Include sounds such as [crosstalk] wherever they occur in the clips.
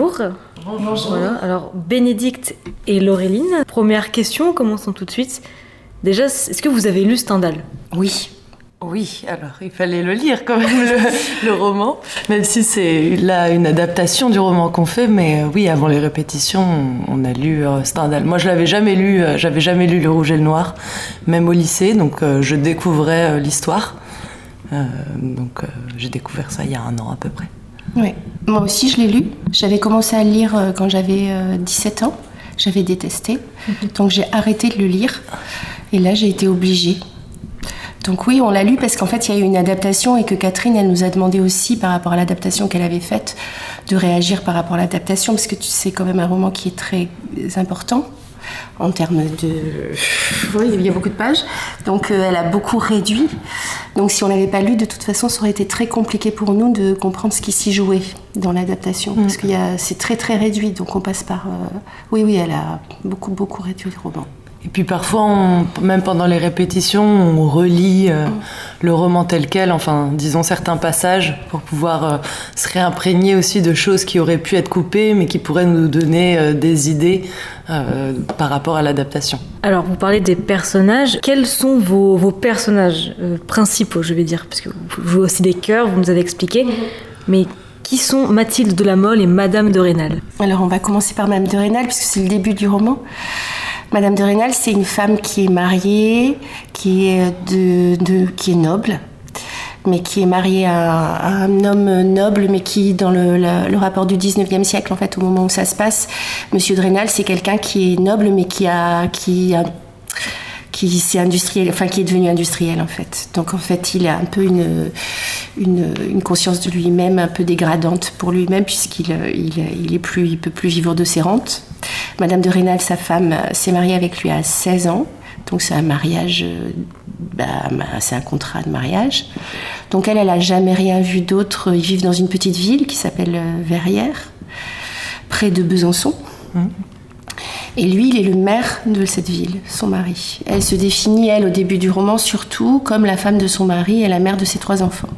bonjour. Bonjour. Voilà. Alors, Bénédicte et Laureline, première question, commençons tout de suite. Déjà, est-ce que vous avez lu Stendhal? Oui. Oui, alors il fallait le lire quand même, le, [laughs] le roman, même si c'est là une adaptation du roman qu'on fait, mais euh, oui, avant les répétitions, on, a lu euh, Stendhal. Moi, je l'avais jamais lu, euh, j'avais jamais lu Le Rouge et le Noir, même au lycée, donc euh, je découvrais l'histoire. Donc j'ai découvert ça il y a un an à peu près. Oui, moi aussi je l'ai lu. J'avais commencé à le lire euh, quand j'avais euh, 17 ans. J'avais détesté. [laughs] Donc j'ai arrêté de le lire. Et là j'ai été obligée. Donc oui, on l'a lu parce qu'en fait il y a eu une adaptation et que Catherine, elle nous a demandé aussi par rapport à l'adaptation qu'elle avait faite de réagir par rapport à l'adaptation parce que tu sais quand même un roman qui est très important en termes de... Oui, il y a beaucoup de pages. Donc euh, elle a beaucoup réduit. Donc si on n'avait pas lu, de toute façon, ça aurait été très compliqué pour nous de comprendre ce qui s'y jouait dans l'adaptation. Parce que c'est très très réduit. Donc on passe par... euh, Oui, oui, elle a beaucoup beaucoup réduit le roman. Et puis parfois, on- même pendant les répétitions, on relit euh, le roman tel quel, enfin, disons certains passages, pour pouvoir euh, se réimprégner aussi de choses qui auraient pu être coupées, mais qui pourraient nous donner euh, des idées euh, par rapport à l'adaptation. Alors, vous parlez des personnages. Quels sont vos, vos personnages euh, principaux, je vais dire? Parce que vous jouez aussi des chœurs, vous nous avez expliqué. Mais qui sont Mathilde de la Mole et Madame de Rênal? Alors on va commencer par Madame de Rênal, puisque c'est le début du roman. Madame de Rênal, c'est une femme qui est mariée, qui est, de, qui est noble, mais qui est mariée à, un homme noble, mais qui, dans le, rapport du 19e siècle, en fait, au moment où ça se passe, Monsieur de Rênal, c'est quelqu'un qui est noble, mais qui a, qui a qui industriel, enfin qui est devenu industriel en fait. Donc en fait, il a un peu une, une, conscience de lui-même un peu dégradante pour lui-même puisqu'il il, il est plus, il peut plus vivre de ses rentes. Madame de Rênal, sa femme, euh, s'est mariée avec lui à 16 ans. Donc c'est un mariage, euh, bah, c'est un contrat de mariage. Donc elle, elle a jamais rien vu d'autre. Ils vivent dans une petite ville qui s'appelle euh, Verrières, près de Besançon. Et lui, il est le maire de cette ville, son mari. Elle se définit, elle, au début du roman, surtout comme la femme de son mari et la mère de ses trois enfants.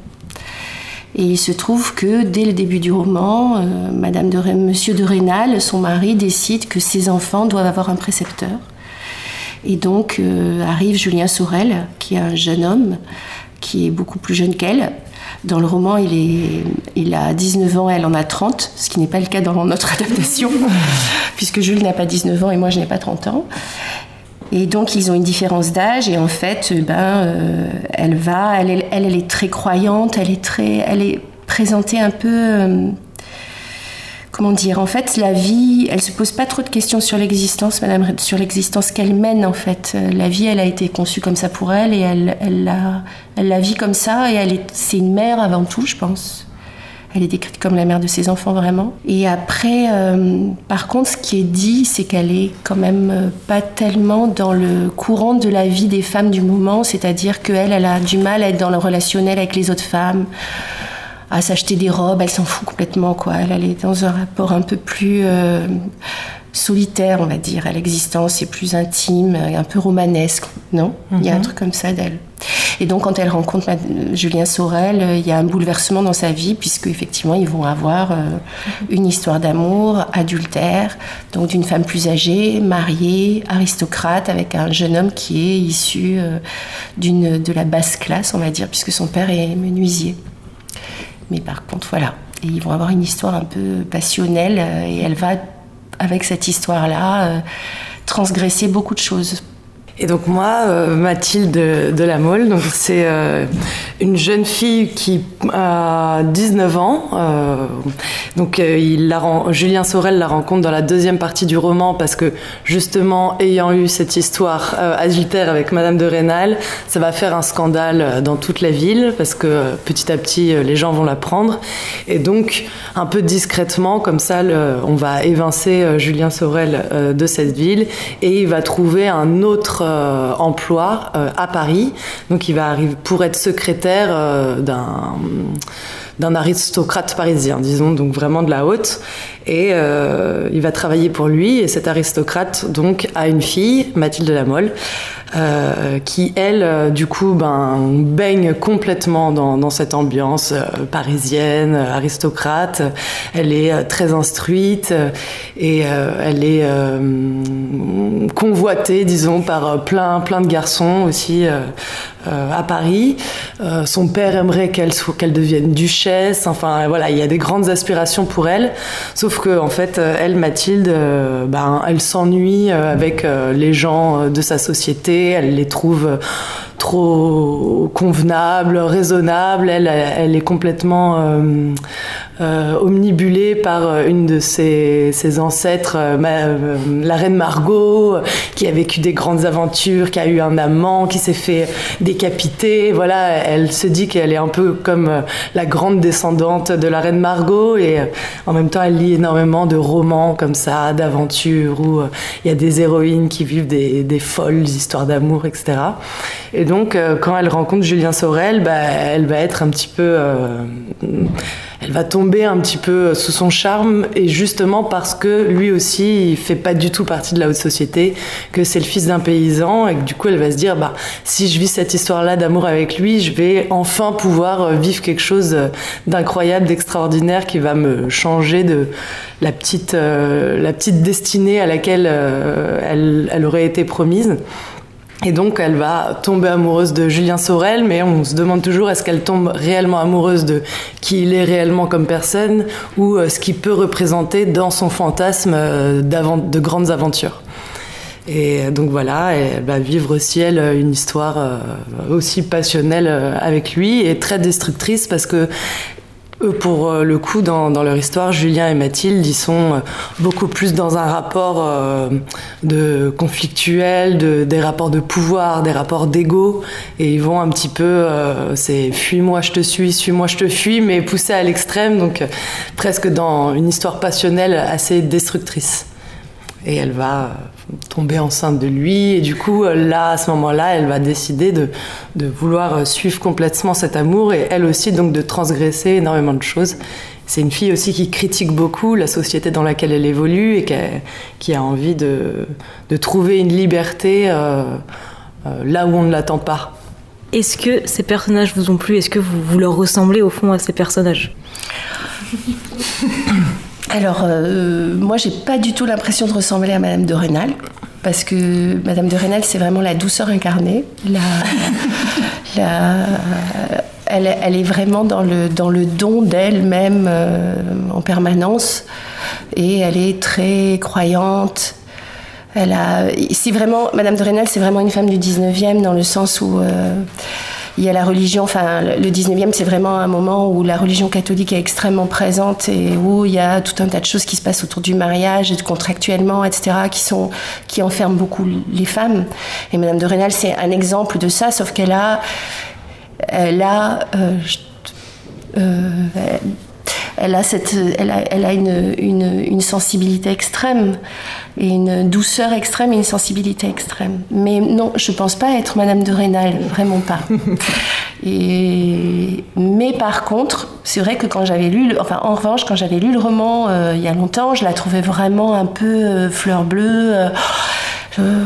Et il se trouve que dès le début du roman, euh, Madame de Ré- Monsieur de Rênal, son mari, décide que ses enfants doivent avoir un précepteur. Et donc euh, arrive Julien Sorel, qui est un jeune homme, qui est beaucoup plus jeune qu'elle. Dans le roman, il, est, il a 19 ans, elle en a 30, ce qui n'est pas le cas dans notre [laughs] adaptation, puisque Jules n'a pas 19 ans et moi je n'ai pas 30 ans. Et donc ils ont une différence d'âge et en fait, euh, ben, euh, elle va, elle, elle, elle est très croyante, elle est très, elle est présentée un peu, euh, comment dire, en fait la vie, elle se pose pas trop de questions sur l'existence, Madame, sur l'existence qu'elle mène en fait. La vie, elle a été conçue comme ça pour elle et elle, elle la, elle la vit comme ça et elle est, c'est une mère avant tout, je pense. Elle est décrite comme la mère de ses enfants vraiment. Et après, euh, par contre, ce qui est dit, c'est qu'elle est quand même euh, pas tellement dans le courant de la vie des femmes du moment, c'est-à-dire qu'elle, elle a du mal à être dans le relationnel avec les autres femmes, à s'acheter des robes, elle s'en fout complètement, quoi. Elle, elle est dans un rapport un peu plus euh, solitaire, on va dire, à l'existence, et plus intime, un peu romanesque, non? Il y a un truc comme ça d'elle. Et donc, quand elle rencontre Mad- Julien Sorel, euh, il y a un bouleversement dans sa vie, puisque effectivement, ils vont avoir euh, une histoire d'amour adultère, donc d'une femme plus âgée, mariée, aristocrate, avec un jeune homme qui est issu euh, d'une de la basse classe, on va dire, puisque son père est menuisier. Mais par contre, voilà. Et ils vont avoir une histoire un peu passionnelle, euh, et elle va, avec cette histoire-là, euh, transgresser beaucoup de choses. Et donc moi, euh, Mathilde de, la Mole, donc c'est euh, une jeune fille qui a 19 ans. euh, donc euh, Julien Sorel la rencontre dans la deuxième partie du roman parce que justement, ayant eu cette histoire euh, adultère avec Madame de Rênal, ça va faire un scandale dans toute la ville parce que petit à petit, les gens vont la prendre. Et donc, un peu discrètement, comme ça, on va évincer Julien Sorel de cette ville et il va trouver un autre emploi à Paris. Donc, il va arriver pour être secrétaire euh, d'un aristocrate parisien, disons, donc vraiment de la haute. Et euh, il va travailler pour lui. Et cet aristocrate, donc, a une fille, Mathilde de la Mole, euh, qui elle, euh, du coup, ben, baigne complètement dans, dans cette ambiance parisienne, aristocrate. Elle est très instruite et elle est convoitée, disons, par plein, plein de garçons aussi à Paris. son père aimerait qu'elle qu'elle devienne duchesse. Enfin, voilà, il y a des grandes aspirations pour elle. Sauf que, en fait, elle, Mathilde, ben, elle s'ennuie avec les gens de sa société elle les trouve trop convenables, raisonnables. Elle, elle est complètement euh, euh, omnibulée par une de ses, ancêtres, euh, la reine Margot, qui a vécu des grandes aventures, qui a eu un amant, qui s'est fait décapiter. Voilà, elle se dit qu'elle est un peu comme la grande descendante de la reine Margot et en même temps elle lit énormément de romans comme ça, d'aventures où il y a des héroïnes qui vivent des, folles histoires d'amour, etc. Et donc, euh, quand elle rencontre Julien Sorel, bah, elle va être un petit peu. Euh, elle va tomber un petit peu sous son charme, et justement parce que lui aussi, il fait pas du tout partie de la haute société, que c'est le fils d'un paysan, et que du coup, elle va se dire bah, si je vis cette histoire-là d'amour avec lui, je vais enfin pouvoir euh, vivre quelque chose d'incroyable, d'extraordinaire qui va me changer de la petite, la petite destinée à laquelle elle, elle aurait été promise. Et donc, elle va tomber amoureuse de Julien Sorel, mais on se demande toujours est-ce qu'elle tombe réellement amoureuse de qui il est réellement comme personne ou euh, ce qu'il peut représenter dans son fantasme euh, de grandes aventures. Et donc voilà, elle va vivre aussi, elle, une histoire euh, aussi passionnelle avec lui et très destructrice parce que pour euh, le coup, dans, leur histoire, Julien et Mathilde, ils sont euh, beaucoup plus dans un rapport euh, de conflictuel, de, des rapports de pouvoir, des rapports d'ego, et ils vont un petit peu, c'est fuis-moi, je te suis, suis-moi, je te fuis, mais poussé à l'extrême, donc presque dans une histoire passionnelle assez destructrice. Et elle va tomber enceinte de lui. Et du coup, là, à ce moment-là, elle va décider de, de, vouloir suivre complètement cet amour et elle aussi, donc, de transgresser énormément de choses. C'est une fille aussi qui critique beaucoup la société dans laquelle elle évolue et qui a, qui a envie de, de, trouver une liberté euh, euh, là où on ne l'attend pas. Est-ce que ces personnages vous ont plu? Est-ce que vous, vous leur ressemblez au fond à ces personnages? [laughs] Alors, euh, moi, j'ai pas du tout l'impression de ressembler à Madame de Rênal, parce que Madame de Rênal, c'est vraiment la douceur incarnée. [laughs] elle, est vraiment dans le, dans le don d'elle-même euh, en permanence, et elle est très croyante. Elle a, si vraiment, Madame de Rênal, c'est vraiment une femme du 19e, dans le sens où. Euh, il y a la religion, enfin le 19e c'est vraiment un moment où la religion catholique est extrêmement présente et où il y a tout un tas de choses qui se passent autour du mariage, contractuellement, etc., qui, sont, qui enferment beaucoup les femmes. Et Madame de Rênal c'est un exemple de ça, sauf qu'elle a, elle a, euh, euh, elle a, cette, elle a, elle a une, une, une, sensibilité extrême, et une douceur extrême et une sensibilité extrême. Mais non, je ne pense pas être Madame de Rênal, vraiment pas. [laughs] Et, mais par contre, c'est vrai que quand j'avais lu, enfin en revanche, quand j'avais lu le roman euh, il y a longtemps, je la trouvais vraiment un peu euh, fleur bleue. Euh,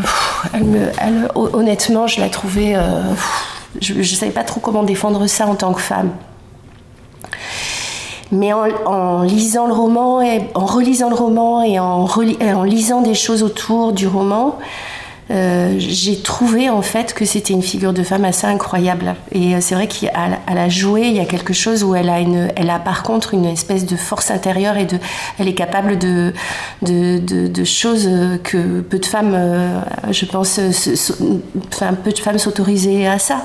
elle me, elle, honnêtement, je la trouvais. je ne savais pas trop comment défendre ça en tant que femme. Mais en, lisant le roman, et en relisant le roman et en, en lisant des choses autour du roman, euh, j'ai trouvé en fait que c'était une figure de femme assez incroyable. Et euh, c'est vrai qu'elle a joué, il y a quelque chose où elle a, une, elle a par contre une espèce de force intérieure et elle est capable de, de, choses que peu de femmes, euh, je pense, enfin, peu de femmes s'autorisaient à ça.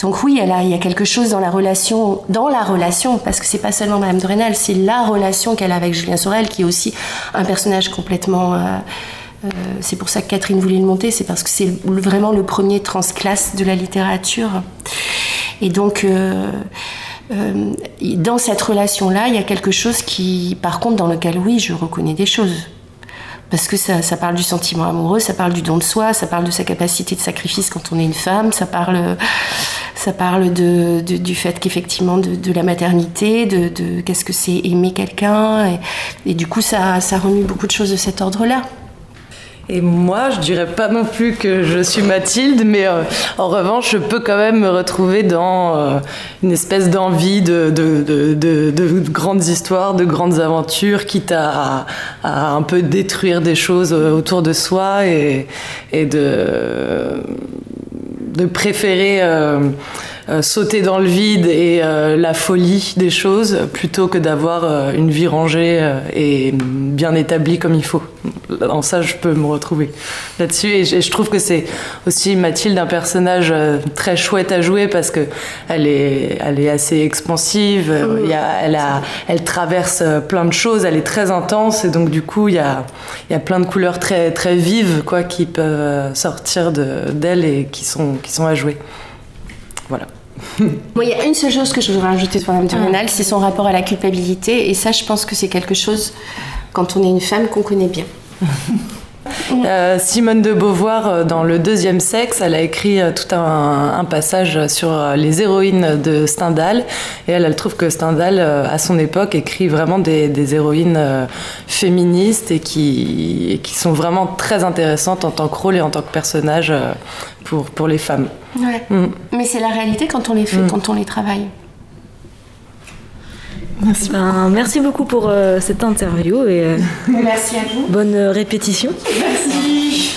Donc oui, il y a quelque chose dans la relation, dans la relation, parce que c'est pas seulement Madame de c'est la relation qu'elle a avec Julien Sorel, qui est aussi un personnage complètement c'est pour ça que Catherine voulait le monter, c'est parce que c'est vraiment le premier transclasse de la littérature. Et donc, euh, euh, dans cette relation-là, il y a quelque chose qui, par contre, dans lequel, oui, je reconnais des choses. Parce que ça, parle du sentiment amoureux, ça parle du don de soi, ça parle de sa capacité de sacrifice quand on est une femme, ça parle, ça parle du fait qu'effectivement de, la maternité, de, qu'est-ce que c'est aimer quelqu'un. Et, et, du coup, ça, ça remue beaucoup de choses de cet ordre-là. Et moi, je dirais pas non plus que je suis Mathilde, mais euh, en revanche, je peux quand même me retrouver dans euh, une espèce d'envie de, de, de, de, grandes histoires, de grandes aventures, quitte à, à, un peu détruire des choses euh, autour de soi et, de, préférer. Sauter dans le vide et euh, la folie des choses plutôt que d'avoir euh, une vie rangée et bien établie comme il faut. En ça, je peux me retrouver là-dessus. Et je, trouve que c'est aussi Mathilde un personnage très chouette à jouer parce que elle est, elle est assez expansive. Il y a, elle, a, elle traverse plein de choses. Elle est très intense et donc du coup, il y a, il y a plein de couleurs très, très vives quoi, qui peuvent sortir d'elle et qui sont, qui sont à jouer. Voilà. [laughs] Moi, il y a une seule chose que je voudrais rajouter sur Madame Durenal, c'est son rapport à la culpabilité. Et ça, je pense que c'est quelque chose, quand on est une femme, qu'on connaît bien. [laughs] Euh, Simone de Beauvoir, euh, dans Le deuxième sexe, elle a écrit euh, tout un, passage sur les héroïnes de Stendhal. Et elle, elle trouve que Stendhal, à son époque, écrit vraiment des, héroïnes féministes et qui, qui, sont vraiment très intéressantes en tant que rôle et en tant que personnage pour, pour les femmes. Ouais. Mm. Mais c'est la réalité quand on les fait, mm. quand on les travaille. Merci. Ben, merci beaucoup pour euh, cette interview et merci à vous. Bonne répétition. Merci.